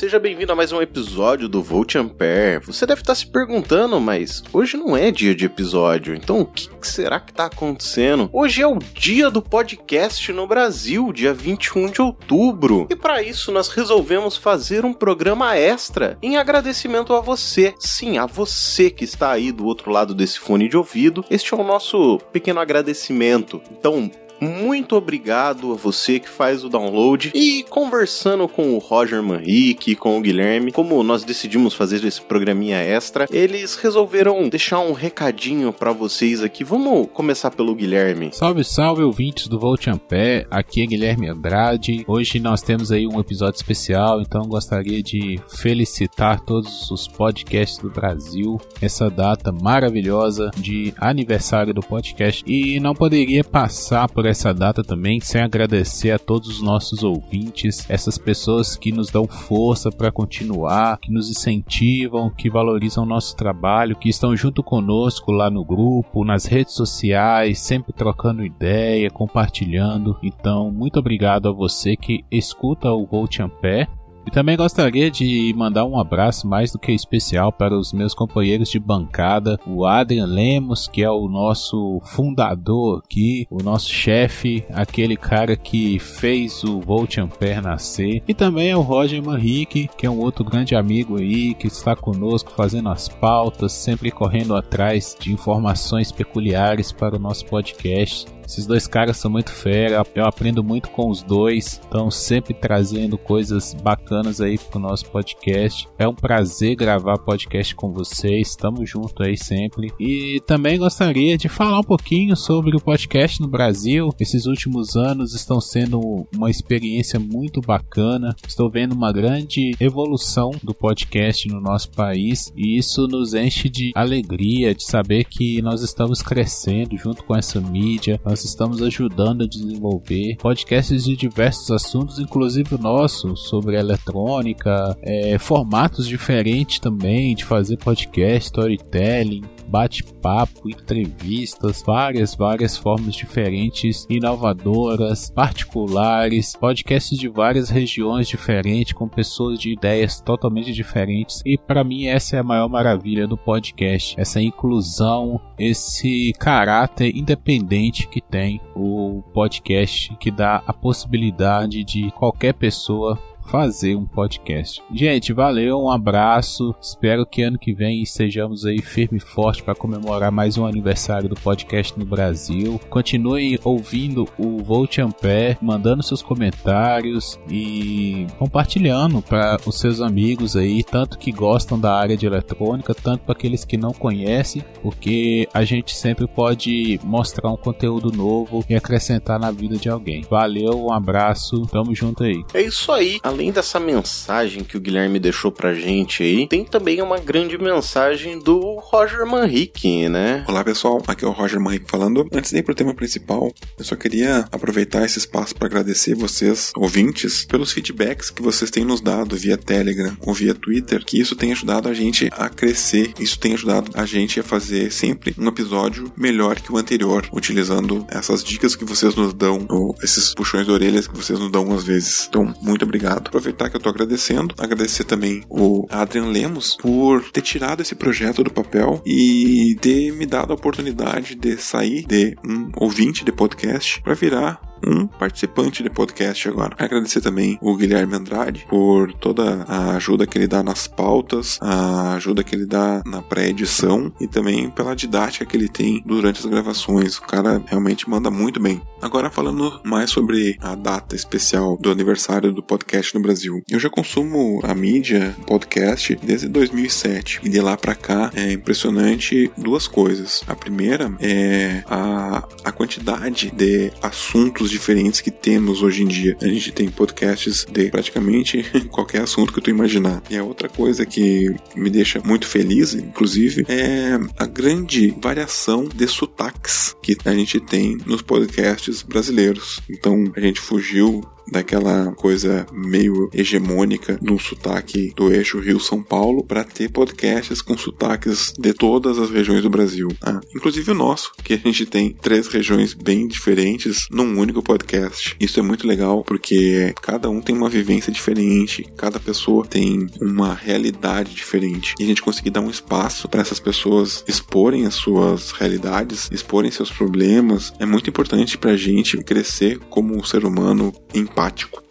Seja bem-vindo a mais um episódio do Volt Ampere. Você deve estar se perguntando, mas hoje não é dia de episódio, então o que será que está acontecendo? Hoje é o dia do podcast no Brasil, dia 21 de outubro. E para isso nós resolvemos fazer um programa extra em agradecimento a você. Sim, a você que está aí do outro lado desse fone de ouvido. Este é o nosso pequeno agradecimento. Então, muito obrigado a você que faz o download. E conversando com o Roger Manrique, com o Guilherme, como nós decidimos fazer esse programinha extra, eles resolveram deixar um recadinho para vocês aqui. Vamos começar pelo Guilherme. Salve, salve, ouvintes do Volt Ampere. Aqui é Guilherme Andrade. Hoje nós temos aí um episódio especial, então gostaria de felicitar todos os podcasts do Brasil. Essa data maravilhosa de aniversário do podcast. E não poderia passar por essa data também sem agradecer a todos os nossos ouvintes, essas pessoas que nos dão força para continuar, que nos incentivam, que valorizam o nosso trabalho, que estão junto conosco lá no grupo, nas redes sociais, sempre trocando ideia, compartilhando. Então, muito obrigado a você que escuta o Volt Ampere e também gostaria de mandar um abraço mais do que especial para os meus companheiros de bancada, o Adrian Lemos, que é o nosso fundador aqui, o nosso chefe, aquele cara que fez o Volt Ampere nascer, e também o Roger Manrique, que é um outro grande amigo aí, que está conosco fazendo as pautas, sempre correndo atrás de informações peculiares para o nosso podcast. Esses dois caras são muito fera, eu aprendo muito com os dois, estão sempre trazendo coisas bacanas aí pro nosso podcast. É um prazer gravar podcast com vocês, estamos juntos aí sempre. E também gostaria de falar um pouquinho sobre o podcast no Brasil. Esses últimos anos estão sendo uma experiência muito bacana. Estou vendo uma grande evolução do podcast no nosso país e isso nos enche de alegria de saber que nós estamos crescendo junto com essa mídia. Nós nós estamos ajudando a desenvolver podcasts de diversos assuntos, inclusive o nosso, sobre eletrônica, é, formatos diferentes também de fazer podcast, storytelling, bate-papo, entrevistas, várias, várias formas diferentes, inovadoras, particulares, podcasts de várias regiões diferentes, com pessoas de ideias totalmente diferentes. E para mim, essa é a maior maravilha do podcast: essa inclusão, esse caráter independente que tem o podcast, que dá a possibilidade de qualquer pessoa fazer um podcast. Gente, valeu, um abraço. Espero que ano que vem estejamos aí firme e forte para comemorar mais um aniversário do podcast no Brasil. Continue ouvindo o Volt Ampere, mandando seus comentários e compartilhando para os seus amigos aí, tanto que gostam da área de eletrônica, tanto para aqueles que não conhecem, porque a gente sempre pode mostrar um conteúdo novo e acrescentar na vida de alguém. Valeu, um abraço, tamo junto aí. É isso aí. Além dessa mensagem que o Guilherme deixou pra gente aí, tem também uma grande mensagem do Roger Manrique, né? Olá pessoal, aqui é o Roger Manrique falando. Antes de ir pro tema principal, eu só queria aproveitar esse espaço para agradecer vocês, ouvintes, pelos feedbacks que vocês têm nos dado via Telegram ou via Twitter, que isso tem ajudado a gente a crescer, isso tem ajudado a gente a fazer sempre um episódio melhor que o anterior, utilizando essas dicas que vocês nos dão, ou esses puxões de orelhas que vocês nos dão às vezes. Então, muito obrigado aproveitar que eu tô agradecendo, agradecer também o Adrian Lemos por ter tirado esse projeto do papel e ter me dado a oportunidade de sair de um ouvinte de podcast para virar um participante de podcast agora. Agradecer também o Guilherme Andrade por toda a ajuda que ele dá nas pautas, a ajuda que ele dá na pré-edição e também pela didática que ele tem durante as gravações. O cara realmente manda muito bem. Agora falando mais sobre a data especial do aniversário do podcast no Brasil. Eu já consumo a mídia podcast desde 2007 e de lá para cá é impressionante duas coisas. A primeira é a, a quantidade de assuntos diferentes que temos hoje em dia. A gente tem podcasts de praticamente qualquer assunto que tu imaginar. E a outra coisa que me deixa muito feliz, inclusive, é a grande variação de sotaques que a gente tem nos podcasts brasileiros. Então a gente fugiu daquela coisa meio hegemônica no sotaque do eixo Rio-São Paulo para ter podcasts com sotaques de todas as regiões do Brasil. Ah, inclusive o nosso, que a gente tem três regiões bem diferentes num único podcast. Isso é muito legal porque cada um tem uma vivência diferente, cada pessoa tem uma realidade diferente. E a gente conseguir dar um espaço para essas pessoas exporem as suas realidades, exporem seus problemas, é muito importante para a gente crescer como um ser humano empático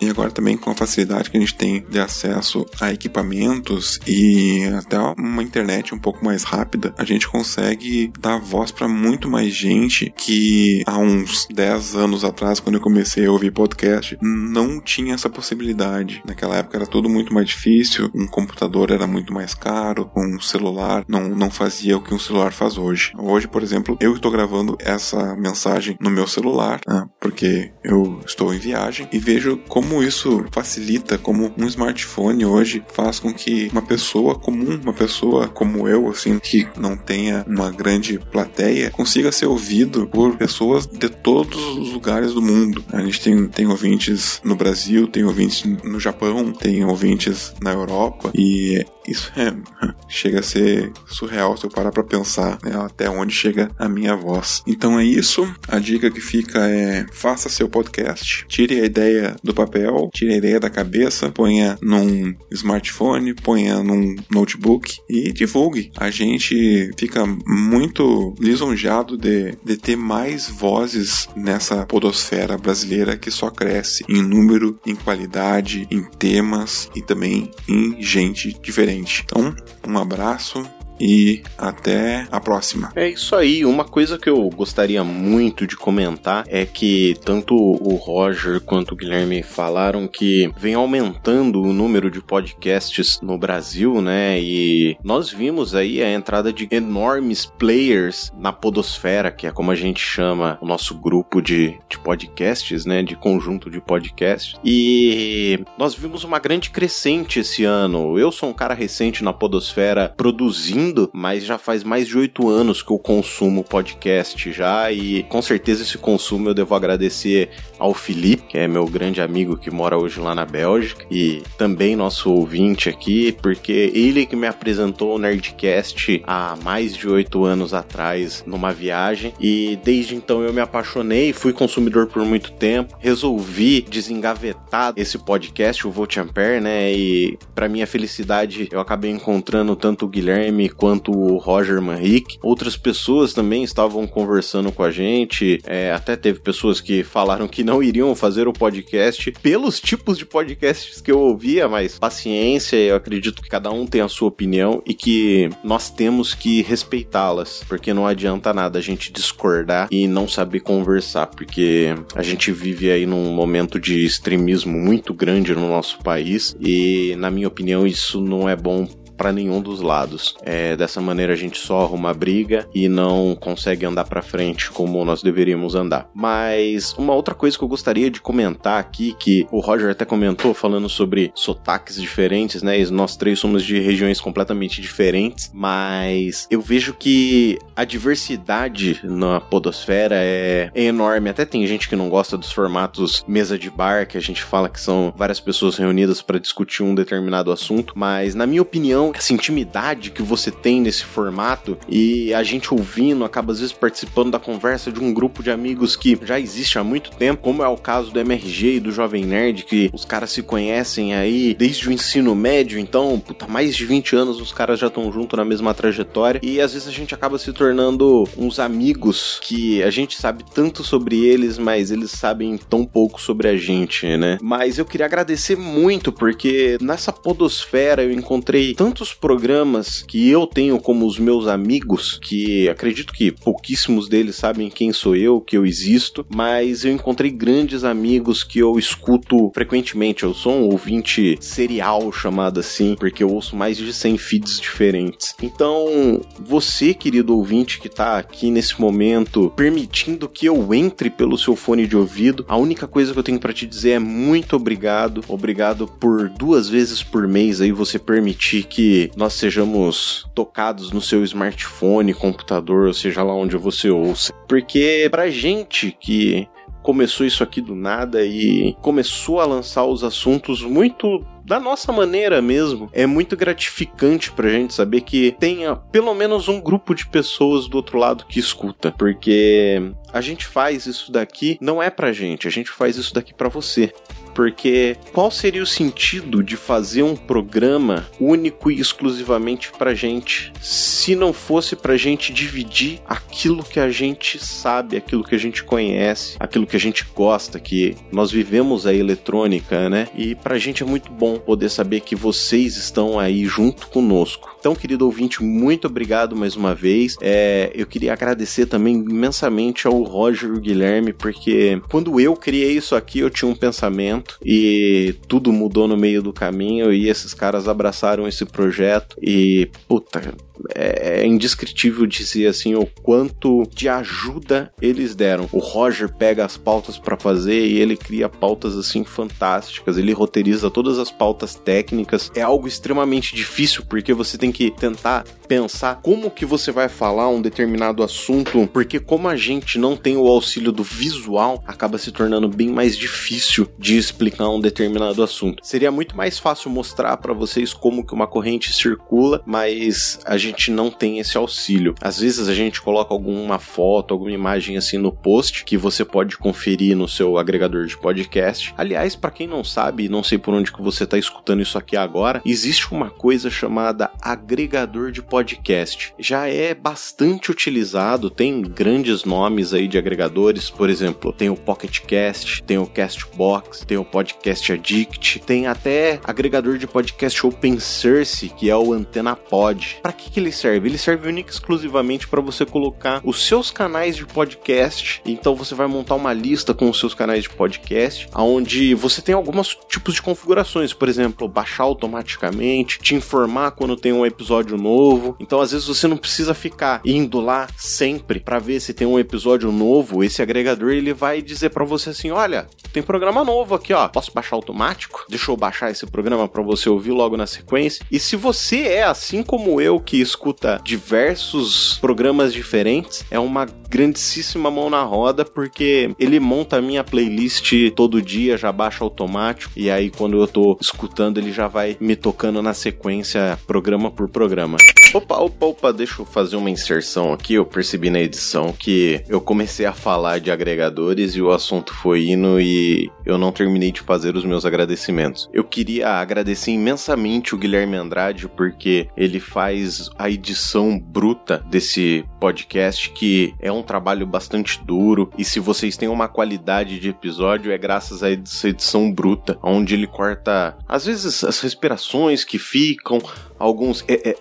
E agora também com a facilidade que a gente tem de acesso a equipamentos e até uma internet um pouco mais rápida, a gente consegue dar voz para muito mais gente que há uns 10 anos atrás, quando eu comecei a ouvir podcast, não tinha essa possibilidade. Naquela época era tudo muito mais difícil, um computador era muito mais caro, um celular não, não fazia o que um celular faz hoje. Hoje, por exemplo, eu estou gravando essa mensagem no meu celular, né, porque eu estou em viagem e vejo como isso facilita, como um smartphone hoje faz com que uma pessoa comum, uma pessoa como eu, assim, que não tenha uma grande plateia, consiga ser ouvido por pessoas de todos os lugares do mundo. A gente tem, tem ouvintes no Brasil, tem ouvintes no Japão, tem ouvintes na Europa e isso é, chega a ser surreal se eu parar pra pensar né, até onde chega a minha voz. Então é isso. A dica que fica é faça seu podcast, tire a ideia do papel, tire a ideia da cabeça, ponha num smartphone, ponha num notebook e divulgue. A gente fica muito lisonjado de, de ter mais vozes nessa podosfera brasileira que só cresce em número, em qualidade, em temas e também em gente diferente. Então, um abraço e até a próxima. É isso aí. Uma coisa que eu gostaria muito de comentar é que tanto o Roger quanto o Guilherme falaram que vem aumentando o número de podcasts no Brasil, né? E nós vimos aí a entrada de enormes players na podosfera, que é como a gente chama o nosso grupo de, de podcasts, né? De conjunto de podcasts. E nós vimos uma grande crescente esse ano. Eu sou um cara recente na podosfera produzindo ouvindo, mas já faz mais de oito anos que eu consumo podcast já e com certeza esse consumo eu devo agradecer ao Felipe, que é meu grande amigo que mora hoje lá na Bélgica e também nosso ouvinte aqui, porque ele que me apresentou o Nerdcast há mais de oito anos atrás numa viagem e desde então eu me apaixonei, fui consumidor por muito tempo, resolvi desengavetar esse podcast, o Volt Ampere, né? E para minha felicidade eu acabei encontrando tanto o Guilherme quanto o Roger Manrique. Outras pessoas também estavam conversando com a gente. É, até teve pessoas que falaram que não iriam fazer o podcast pelos tipos de podcasts que eu ouvia, mas paciência, eu acredito que cada um tem a sua opinião e que nós temos que respeitá-las, porque não adianta nada a gente discordar e não saber conversar, porque a gente vive aí num momento de extremismo muito grande no nosso país e, na minha opinião, isso não é bom para nenhum dos lados. É, dessa maneira a gente só arruma briga e não consegue andar para frente como nós deveríamos andar. Mas uma outra coisa que eu gostaria de comentar aqui, que o Roger até comentou falando sobre sotaques diferentes, né? E nós três somos de regiões completamente diferentes, mas eu vejo que a diversidade na podosfera é, é enorme. Até tem gente que não gosta dos formatos mesa de bar, que a gente fala que são várias pessoas reunidas para discutir um determinado assunto, mas na minha opinião essa intimidade que você tem nesse formato e a gente ouvindo acaba às vezes participando da conversa de um grupo de amigos que já existe há muito tempo, como é o caso do MRG e do Jovem Nerd, que os caras se conhecem aí desde o ensino médio, então, puta, mais de 20 anos os caras já estão juntos na mesma trajetória e às vezes a gente acaba se tornando uns amigos que a gente sabe tanto sobre eles, mas eles sabem tão pouco sobre a gente, né? Mas eu queria agradecer muito porque nessa podosfera eu encontrei tanto tantos programas que eu tenho como os meus amigos, que acredito que pouquíssimos deles sabem quem sou eu, que eu existo, mas eu encontrei grandes amigos que eu escuto frequentemente. Eu sou um ouvinte serial, chamado assim, porque eu ouço mais de 100 feeds diferentes. Então, você, querido ouvinte que tá aqui nesse momento, permitindo que eu entre pelo seu fone de ouvido, a única coisa que eu tenho para te dizer é muito obrigado. Obrigado por duas vezes por mês aí você permitir que nós sejamos tocados no seu smartphone, computador, seja lá onde você ouça. Porque pra gente que começou isso aqui do nada e começou a lançar os assuntos muito da nossa maneira mesmo. É muito gratificante pra gente saber que tenha pelo menos um grupo de pessoas do outro lado que escuta, porque a gente faz isso daqui não é pra gente, a gente faz isso daqui para você porque qual seria o sentido de fazer um programa único e exclusivamente pra gente, se não fosse pra gente dividir aquilo que a gente sabe, aquilo que a gente conhece, aquilo que a gente gosta, que nós vivemos a eletrônica, né? E pra gente é muito bom poder saber que vocês estão aí junto conosco. Então, querido ouvinte, muito obrigado mais uma vez. É, eu queria agradecer também imensamente ao Roger Guilherme, porque quando eu criei isso aqui, eu tinha um pensamento e tudo mudou no meio do caminho e esses caras abraçaram esse projeto e, puta, é, é indescritível dizer assim o quanto de ajuda eles deram. O Roger pega as pautas para fazer e ele cria pautas assim fantásticas. Ele roteiriza todas as pautas técnicas. É algo extremamente difícil porque você tem que tentar pensar como que você vai falar um determinado assunto, porque como a gente não tem o auxílio do visual, acaba se tornando bem mais difícil de explicar um determinado assunto. Seria muito mais fácil mostrar para vocês como que uma corrente circula, mas a gente não tem esse auxílio. Às vezes a gente coloca alguma foto, alguma imagem assim no post que você pode conferir no seu agregador de podcast. Aliás, para quem não sabe, não sei por onde que você está escutando isso aqui agora, existe uma coisa chamada agregador de podcast podcast. Já é bastante utilizado, tem grandes nomes aí de agregadores, por exemplo, tem o Pocket Cast, tem o Castbox, tem o Podcast Addict, tem até agregador de podcast open source, que é o Antena Pod. Para que, que ele serve? Ele serve única exclusivamente para você colocar os seus canais de podcast. Então você vai montar uma lista com os seus canais de podcast, onde você tem alguns tipos de configurações, por exemplo, baixar automaticamente, te informar quando tem um episódio novo. Então, às vezes, você não precisa ficar indo lá sempre para ver se tem um episódio novo. Esse agregador ele vai dizer para você assim: olha, tem programa novo aqui, ó. Posso baixar automático? Deixa eu baixar esse programa para você ouvir logo na sequência. E se você é assim como eu que escuta diversos programas diferentes, é uma grandíssima mão na roda porque ele monta a minha playlist todo dia, já baixa automático e aí quando eu tô escutando ele já vai me tocando na sequência programa por programa. Opa, opa, opa, deixa eu fazer uma inserção aqui. Eu percebi na edição que eu comecei a falar de agregadores e o assunto foi indo e eu não terminei de fazer os meus agradecimentos. Eu queria agradecer imensamente o Guilherme Andrade porque ele faz a edição bruta desse podcast que é um trabalho bastante duro e se vocês têm uma qualidade de episódio é graças a essa edição bruta, onde ele corta às vezes as respirações que ficam, alguns é, é,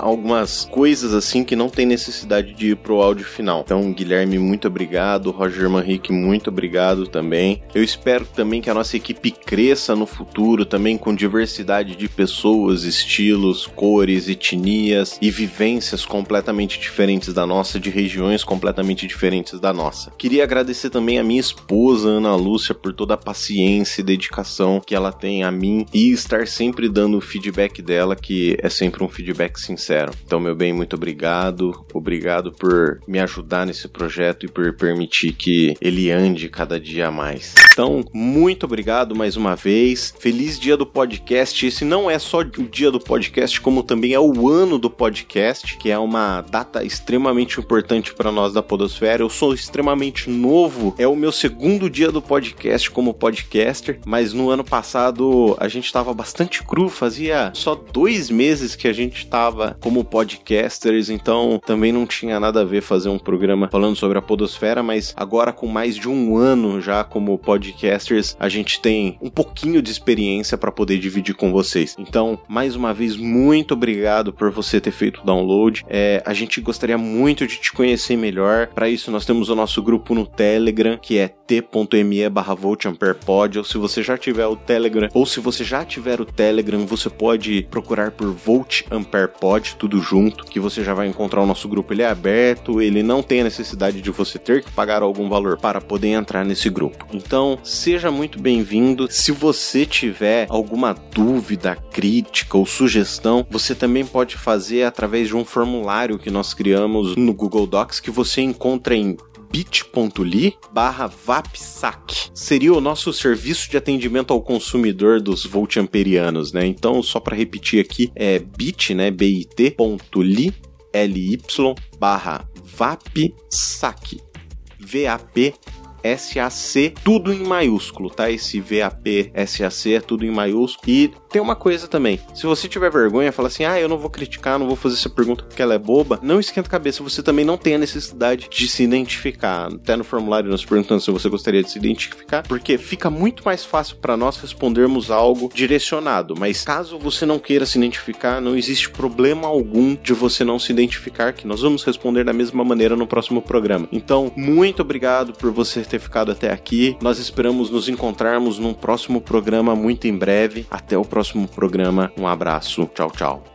algumas coisas assim que não tem necessidade de ir pro áudio final. Então, Guilherme, muito obrigado. Roger Manrique, muito obrigado também. Eu espero também que a nossa equipe cresça no futuro também com diversidade de pessoas, estilos, cores, etnias e vivências completamente diferentes da nossa, de regiões completamente diferentes da nossa. Queria agradecer também a minha esposa, Ana Lúcia, por toda a paciência e dedicação que ela tem a mim e estar sempre dando o feedback dela que é sempre um feedback sincero. Então, meu bem, muito obrigado. Obrigado por me ajudar nesse projeto e por permitir que ele ande cada dia mais. Então, muito obrigado mais uma vez. Feliz dia do podcast. Esse não é só o dia do podcast, como também é o ano do podcast, que é uma data extremamente importante para nós da Podosfera. Eu sou extremamente novo, é o meu segundo dia do podcast como podcaster, mas no ano passado a gente estava bastante cru, fazia só dois meses que a gente estava como podcasters, então também não tinha nada a ver fazer um programa falando sobre a podosfera, mas agora com mais de um ano já como podcast podcasters, a gente tem um pouquinho de experiência para poder dividir com vocês. Então, mais uma vez, muito obrigado por você ter feito o download. É, a gente gostaria muito de te conhecer melhor. Para isso, nós temos o nosso grupo no Telegram, que é t.me barra voltamperepod, ou se você já tiver o Telegram, ou se você já tiver o Telegram, você pode procurar por Volt Ampere Pod, tudo junto, que você já vai encontrar o nosso grupo. Ele é aberto, ele não tem a necessidade de você ter que pagar algum valor para poder entrar nesse grupo. Então, seja muito bem-vindo. Se você tiver alguma dúvida, crítica ou sugestão, você também pode fazer através de um formulário que nós criamos no Google Docs que você encontra em bit.ly barra vapsac. Seria o nosso serviço de atendimento ao consumidor dos voltamperianos, né? Então, só para repetir aqui, é bit, né? bit.ly ly barra vapsac. V-A-P SAC, tudo em maiúsculo, tá? Esse VAP SAC é tudo em maiúsculo. E tem uma coisa também: se você tiver vergonha, fala assim, ah, eu não vou criticar, não vou fazer essa pergunta porque ela é boba, não esquenta a cabeça, você também não tem a necessidade de se identificar. Até no formulário nós perguntando se você gostaria de se identificar, porque fica muito mais fácil para nós respondermos algo direcionado. Mas caso você não queira se identificar, não existe problema algum de você não se identificar, que nós vamos responder da mesma maneira no próximo programa. Então, muito obrigado por você ter ter ficado até aqui. Nós esperamos nos encontrarmos num próximo programa muito em breve. Até o próximo programa. Um abraço. Tchau, tchau.